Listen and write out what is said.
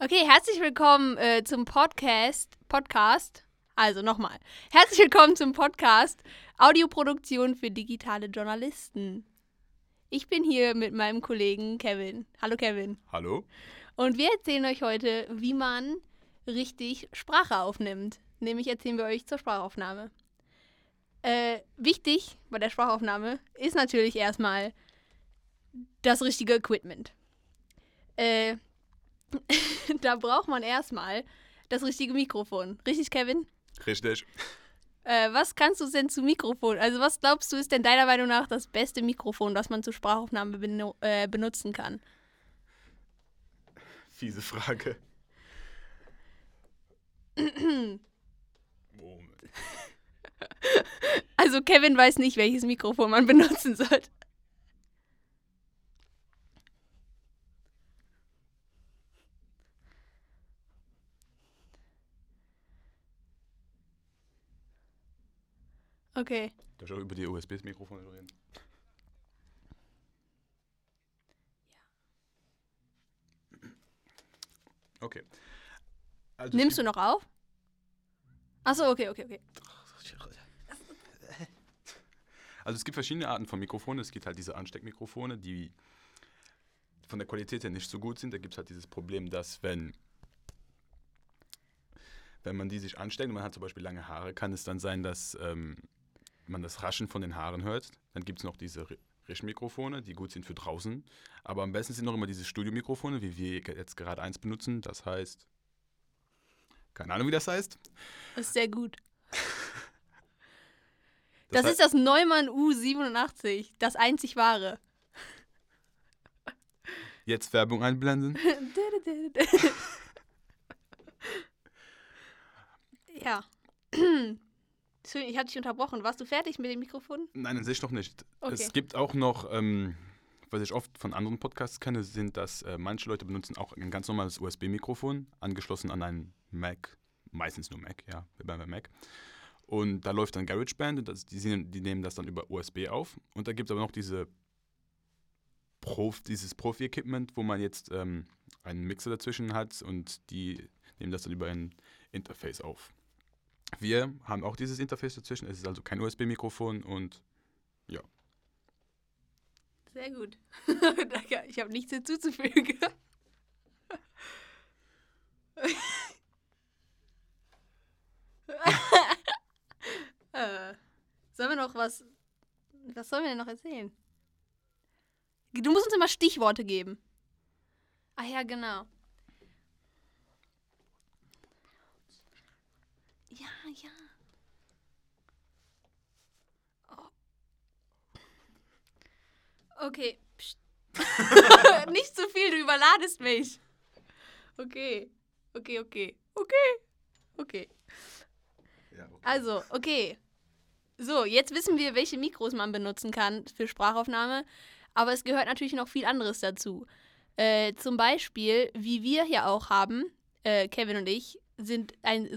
Okay, herzlich willkommen äh, zum Podcast. Podcast. Also nochmal. Herzlich willkommen zum Podcast Audioproduktion für digitale Journalisten. Ich bin hier mit meinem Kollegen Kevin. Hallo Kevin. Hallo? Und wir erzählen euch heute, wie man richtig Sprache aufnimmt. Nämlich erzählen wir euch zur Sprachaufnahme. Äh, wichtig bei der Sprachaufnahme ist natürlich erstmal das richtige Equipment. Äh, da braucht man erstmal das richtige Mikrofon. Richtig, Kevin? Richtig. Äh, was kannst du denn zu Mikrofon? Also, was glaubst du, ist denn deiner Meinung nach das beste Mikrofon, das man zur Sprachaufnahme benu äh, benutzen kann? Fiese Frage. Moment. Also, Kevin weiß nicht, welches Mikrofon man benutzen sollte. Okay. Darf ich auch über die USB-Mikrofone reden? Okay. Also Nimmst du noch auf? Achso, okay, okay, okay. Also es gibt verschiedene Arten von Mikrofonen. Es gibt halt diese Ansteckmikrofone, die von der Qualität her nicht so gut sind. Da gibt es halt dieses Problem, dass wenn, wenn man die sich ansteckt und man hat zum Beispiel lange Haare, kann es dann sein, dass ähm, man das Raschen von den Haaren hört. Dann gibt es noch diese Ri- Rischmikrofone, die gut sind für draußen. Aber am besten sind noch immer diese Studiomikrofone, wie wir jetzt gerade eins benutzen. Das heißt, keine Ahnung, wie das heißt. Das ist sehr gut. Das, hei- ist das Neumann U87, das einzig wahre. Jetzt Werbung einblenden. ja. Entschuldigung, ich hatte dich unterbrochen. Warst du fertig mit dem Mikrofon? Nein, an sich noch nicht. Okay. Es gibt auch noch, ähm, was ich oft von anderen Podcasts kenne, sind, dass äh, manche Leute benutzen auch ein ganz normales USB-Mikrofon, angeschlossen an einen Mac, meistens nur Mac, ja, bei Mac. Und da läuft dann GarageBand und das, die, die nehmen das dann über USB auf. Und da gibt es aber noch diese Prof, dieses Profi-Equipment, wo man jetzt ähm, einen Mixer dazwischen hat und die nehmen das dann über ein Interface auf. Wir haben auch dieses Interface dazwischen, es ist also kein USB-Mikrofon und Sehr gut. Danke, ich habe nichts hinzuzufügen. äh, sollen wir noch was. Was sollen wir denn noch erzählen? Du musst uns immer Stichworte geben. Ah ja, genau. Ja, ja. Oh. Okay. Nicht zu viel, du überladest mich. Okay. Okay, okay. Okay. Okay. ja, okay. Also, okay. So, jetzt wissen wir, welche Mikros man benutzen kann für Sprachaufnahme. Aber es gehört natürlich noch viel anderes dazu. Äh, zum Beispiel, wie wir hier auch haben, äh, Kevin und ich, sind ein